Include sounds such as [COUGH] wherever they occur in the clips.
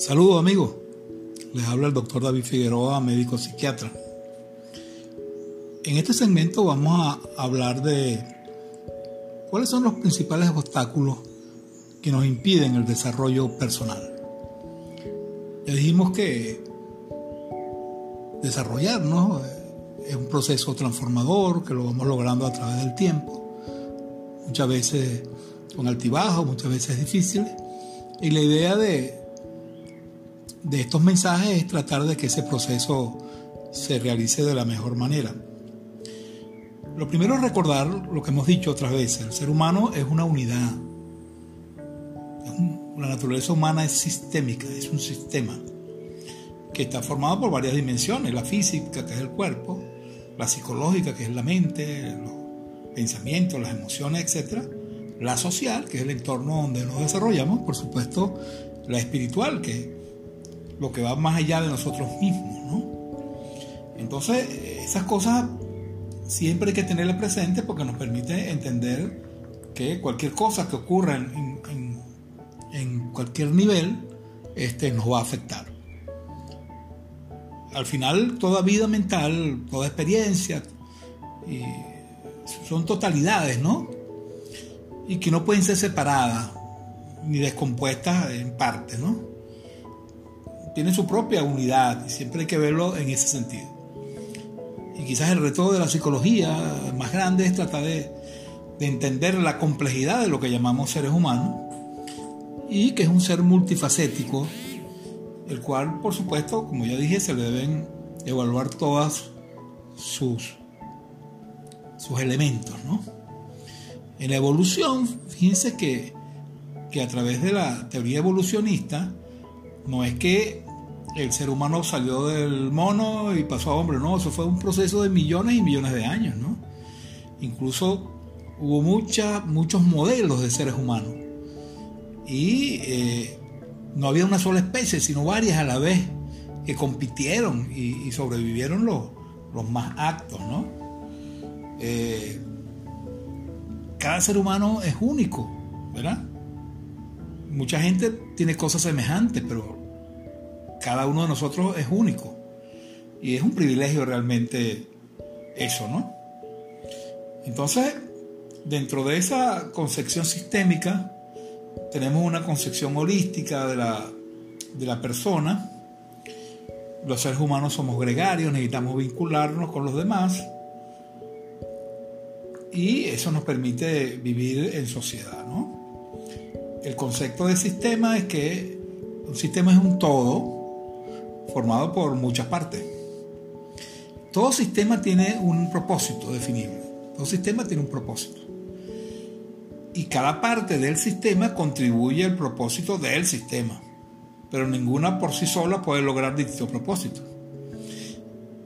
Saludos amigos, les habla el doctor David Figueroa, médico psiquiatra. En este segmento vamos a hablar de cuáles son los principales obstáculos que nos impiden el desarrollo personal. Ya dijimos que desarrollarnos es un proceso transformador que lo vamos logrando a través del tiempo, muchas veces con altibajos, muchas veces difíciles, y la idea de de estos mensajes es tratar de que ese proceso se realice de la mejor manera. Lo primero es recordar lo que hemos dicho otras veces, el ser humano es una unidad. la naturaleza humana es sistémica, es un sistema que está formado por varias dimensiones, la física, que es el cuerpo, la psicológica, que es la mente, los pensamientos, las emociones, etc. La social, que es el entorno donde nos desarrollamos, por supuesto, la espiritual, que lo que va más allá de nosotros mismos, ¿no? Entonces, esas cosas siempre hay que tenerlas presentes porque nos permite entender que cualquier cosa que ocurra en, cualquier nivel este, nos va a afectar. Al final, toda vida mental, toda experiencia, son totalidades, ¿no? Y que no pueden ser separadas ni descompuestas en partes, ¿no? Tiene su propia unidad y siempre hay que verlo en ese sentido. Y quizás el reto de la psicología más grande es tratar de, entender la complejidad de lo que llamamos seres humanos y que es un ser multifacético, el cual, por supuesto, como ya dije, se le deben evaluar todas sus, sus elementos. ¿no? En la evolución, fíjense que, que a través de la teoría evolucionista, no es que el ser humano salió del mono y pasó a hombre, no, eso fue un proceso de millones y millones de años, ¿no? Incluso hubo muchos modelos de seres humanos y eh, no había una sola especie, sino varias a la vez que compitieron y, sobrevivieron los, los, más actos, ¿no? Eh, cada ser humano es único, ¿verdad? Mucha gente tiene cosas semejantes, pero cada uno de nosotros es único. Y es un privilegio realmente eso, ¿no? Entonces, dentro de esa concepción sistémica, tenemos una concepción holística de la, de la persona. Los seres humanos somos gregarios, necesitamos vincularnos con los demás. Y eso nos permite vivir en sociedad, ¿no? El concepto de sistema es que un sistema es un todo formado por muchas partes. Todo sistema tiene un propósito definido. Todo sistema tiene un propósito. Y cada parte del sistema contribuye al propósito del sistema. Pero ninguna por sí sola puede lograr dicho propósito.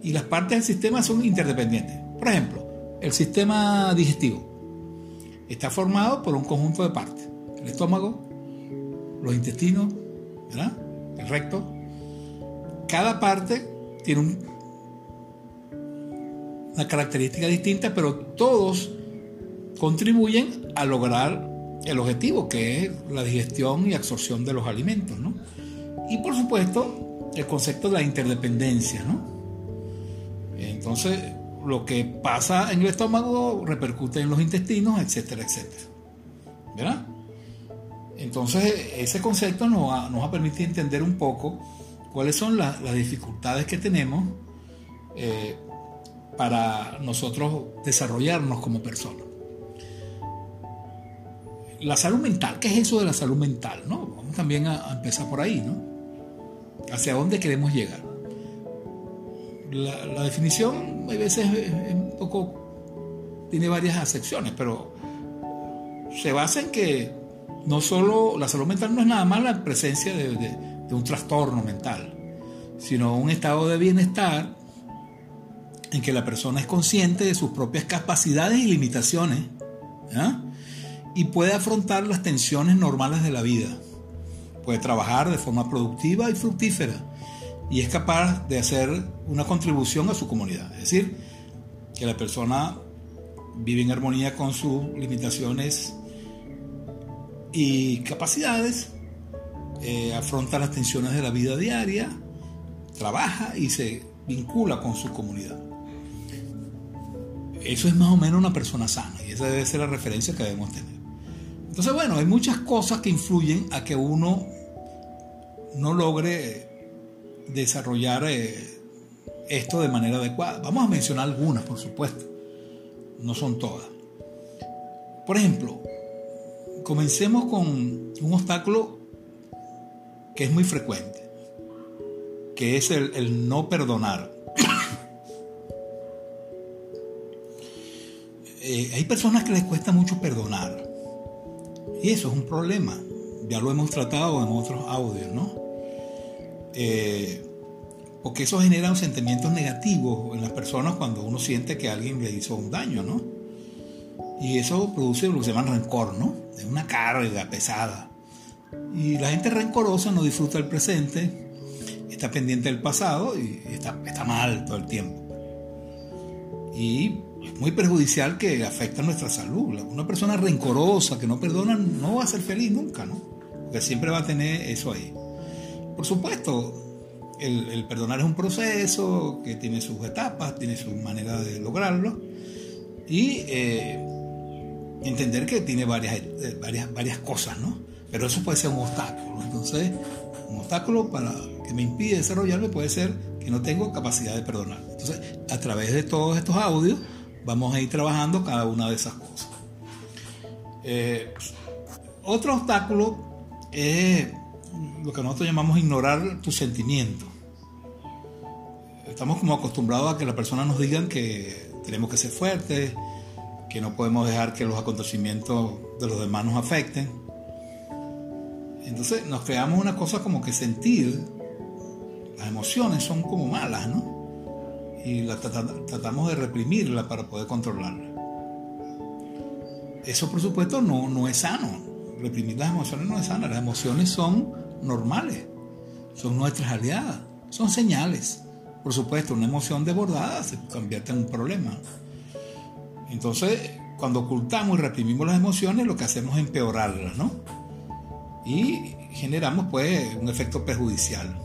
Y las partes del sistema son interdependientes. Por ejemplo, el sistema digestivo está formado por un conjunto de partes el estómago, los intestinos, el recto. Cada parte tiene una característica distinta, pero todos contribuyen a lograr el objetivo, que es la digestión y absorción de los alimentos. Y por supuesto, el concepto de la interdependencia. Entonces, lo que pasa en el estómago repercute en los intestinos, etcétera, etcétera. ¿Verdad? Entonces, ese concepto nos va, nos a permitir entender un poco cuáles son las dificultades que tenemos eh, para nosotros desarrollarnos como personas. la salud mental, ¿qué es eso de la salud mental? ¿no? Vamos también a, empezar por ahí, ¿no? ¿Hacia dónde queremos llegar? La, definición a veces es un poco, tiene varias acepciones, pero se basa en que no solo la salud mental no es nada más la presencia de, un trastorno mental, sino un estado de bienestar en que la persona es consciente de sus propias capacidades y limitaciones y puede afrontar las tensiones normales de la vida. Puede trabajar de forma productiva y fructífera y es capaz de hacer una contribución a su comunidad. Es decir, que la persona vive en armonía con sus limitaciones y capacidades, eh, afronta las tensiones de la vida diaria, trabaja y se vincula con su comunidad. Eso es más o menos una persona sana y esa debe ser la referencia que debemos tener. Entonces, bueno, hay muchas cosas que influyen a que uno no logre desarrollar eh, esto de manera adecuada. Vamos a mencionar algunas, por supuesto. No son todas. Por ejemplo, comencemos con un obstáculo que es muy frecuente, que es el, no perdonar. [COUGHS] Eh, hay personas que les cuesta mucho perdonar y eso es un problema. Ya lo hemos tratado en otros audios, ¿no? Eh, porque eso genera sentimientos negativos en las personas cuando uno siente que alguien le hizo un daño, ¿no? Y eso produce lo que se llama rencor, ¿no? Es una carga pesada. Y la gente rencorosa no disfruta el presente, está pendiente del pasado y está, está mal todo el tiempo. Y es muy perjudicial que afecta a nuestra salud. Una persona rencorosa que no perdona no va a ser feliz nunca, ¿no? Porque siempre va a tener eso ahí. Por supuesto, el, perdonar es un proceso que tiene sus etapas, tiene su manera de lograrlo. Y eh, entender que tiene varias, eh, varias, varias cosas, ¿no? Pero eso puede ser un obstáculo. Entonces, un obstáculo para que me impide desarrollarme puede ser que no tengo capacidad de perdonar. Entonces, a través de todos estos audios, vamos a ir trabajando cada una de esas cosas. Eh, otro obstáculo es lo que nosotros llamamos ignorar tus sentimientos. Estamos como acostumbrados a que las personas nos digan que tenemos que ser fuertes, que no podemos dejar que los acontecimientos de los demás nos afecten. Entonces nos creamos una cosa como que sentir, las emociones son como malas, ¿no? Y tratamos de reprimirla para poder controlarla. Eso por supuesto no, no es sano. Reprimir las emociones no es sano. Las emociones son normales, son nuestras aliadas, son señales. Por supuesto, una emoción desbordada se convierte en un problema. Entonces, cuando ocultamos y reprimimos las emociones, lo que hacemos es empeorarlas, ¿no? Y generamos pues un efecto perjudicial.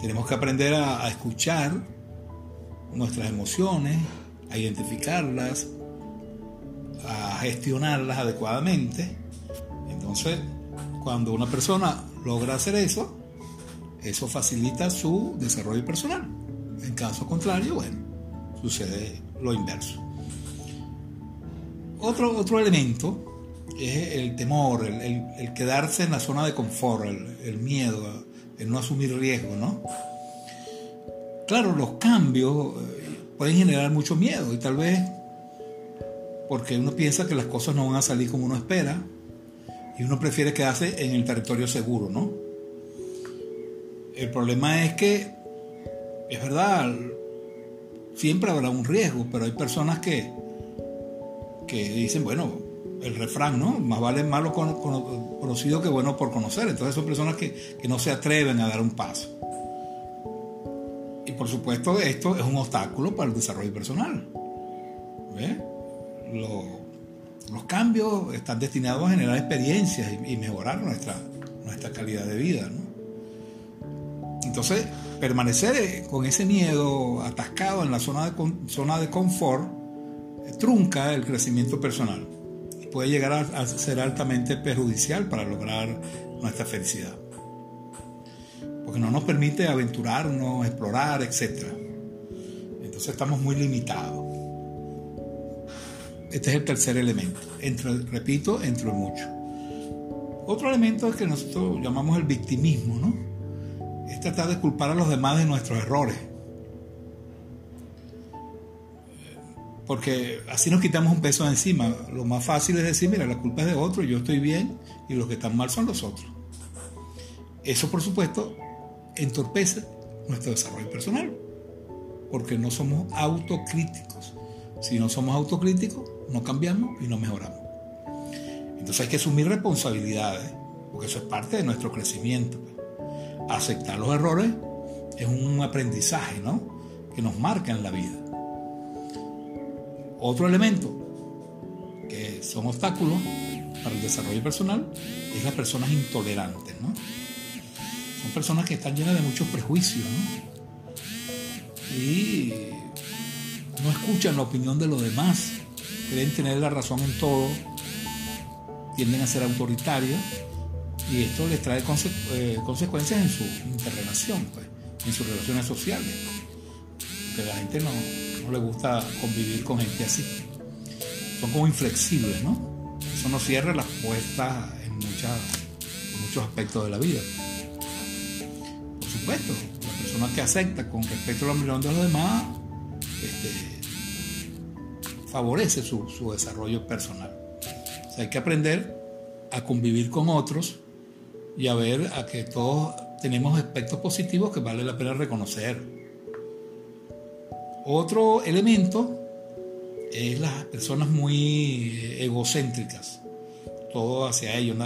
Tenemos que aprender a, escuchar nuestras emociones, a identificarlas, a gestionarlas adecuadamente. Entonces, cuando una persona logra hacer eso, eso facilita su desarrollo personal. En caso contrario, bueno, sucede lo inverso. Otro, otro elemento es el temor, el, quedarse en la zona de confort, el, miedo, el no asumir riesgo, ¿no? Claro, los cambios eh, pueden generar mucho miedo y tal vez porque uno piensa que las cosas no van a salir como uno espera y uno prefiere quedarse en el territorio seguro, ¿no? El problema es que, es verdad, siempre habrá un riesgo, pero hay personas que, que dicen, bueno, el refrán, ¿no? Más vale malo conocido que bueno por conocer. Entonces son personas que, no se atreven a dar un paso. Y por supuesto esto es un obstáculo para el desarrollo personal. los cambios están destinados a generar experiencias y, mejorar nuestra, nuestra calidad de vida. Entonces, permanecer con ese miedo atascado en la zona de, zona de confort trunca el crecimiento personal y puede llegar a, ser altamente perjudicial para lograr nuestra felicidad. Porque no nos permite aventurarnos, explorar, etc. Entonces estamos muy limitados. Este es el tercer elemento, entre, repito, entre mucho. Otro elemento es que nosotros llamamos el victimismo, ¿no? Es tratar de culpar a los demás de nuestros errores. Porque así nos quitamos un peso de encima. Lo más fácil es decir, mira, la culpa es de otro, yo estoy bien y los que están mal son los otros. Eso, por supuesto, entorpece nuestro desarrollo personal, porque no somos autocríticos. Si no somos autocríticos, no cambiamos y no mejoramos. Entonces hay que asumir responsabilidades, porque eso es parte de nuestro crecimiento. Aceptar los errores es un aprendizaje, ¿no? Que nos marca en la vida. Otro elemento que son obstáculos para el desarrollo personal es las personas intolerantes, ¿no? Son personas que están llenas de muchos prejuicios, ¿no? Y no escuchan la opinión de los demás, creen tener la razón en todo, tienden a ser autoritarios y esto les trae eh, consecuencias en su interrelación, pues, en sus relaciones sociales. Porque la gente no, no le gusta convivir con gente así. Son como inflexibles, ¿no? Eso no cierra las puertas en, muchos aspectos de la vida. Por supuesto, la persona que acepta con respeto a la opinión de los demás este, favorece su, su desarrollo personal. Hay que aprender a convivir con otros y a ver a que todos tenemos aspectos positivos que vale la pena reconocer otro elemento es las personas muy egocéntricas, todo hacia ellos.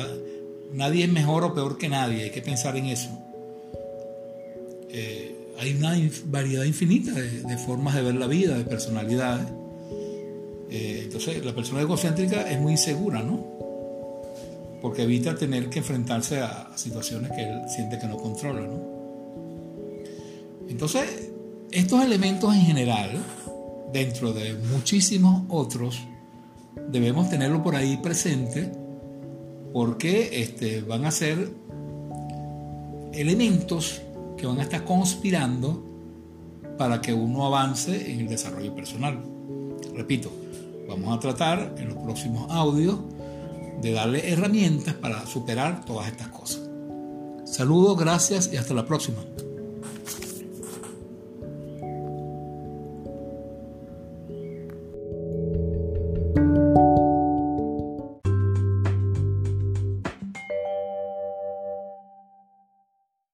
Nadie es mejor o peor que nadie, hay que pensar en eso. Eh, hay una variedad infinita de, formas de ver la vida, de personalidades. Eh, entonces, la persona egocéntrica es muy insegura, ¿no? Porque evita tener que enfrentarse a, a situaciones que él siente que no controla, ¿no? Entonces, estos elementos en general, dentro de muchísimos otros, debemos tenerlo por ahí presente porque este, van a ser elementos que van a estar conspirando para que uno avance en el desarrollo personal. Repito, vamos a tratar en los próximos audios de darle herramientas para superar todas estas cosas. Saludos, gracias y hasta la próxima.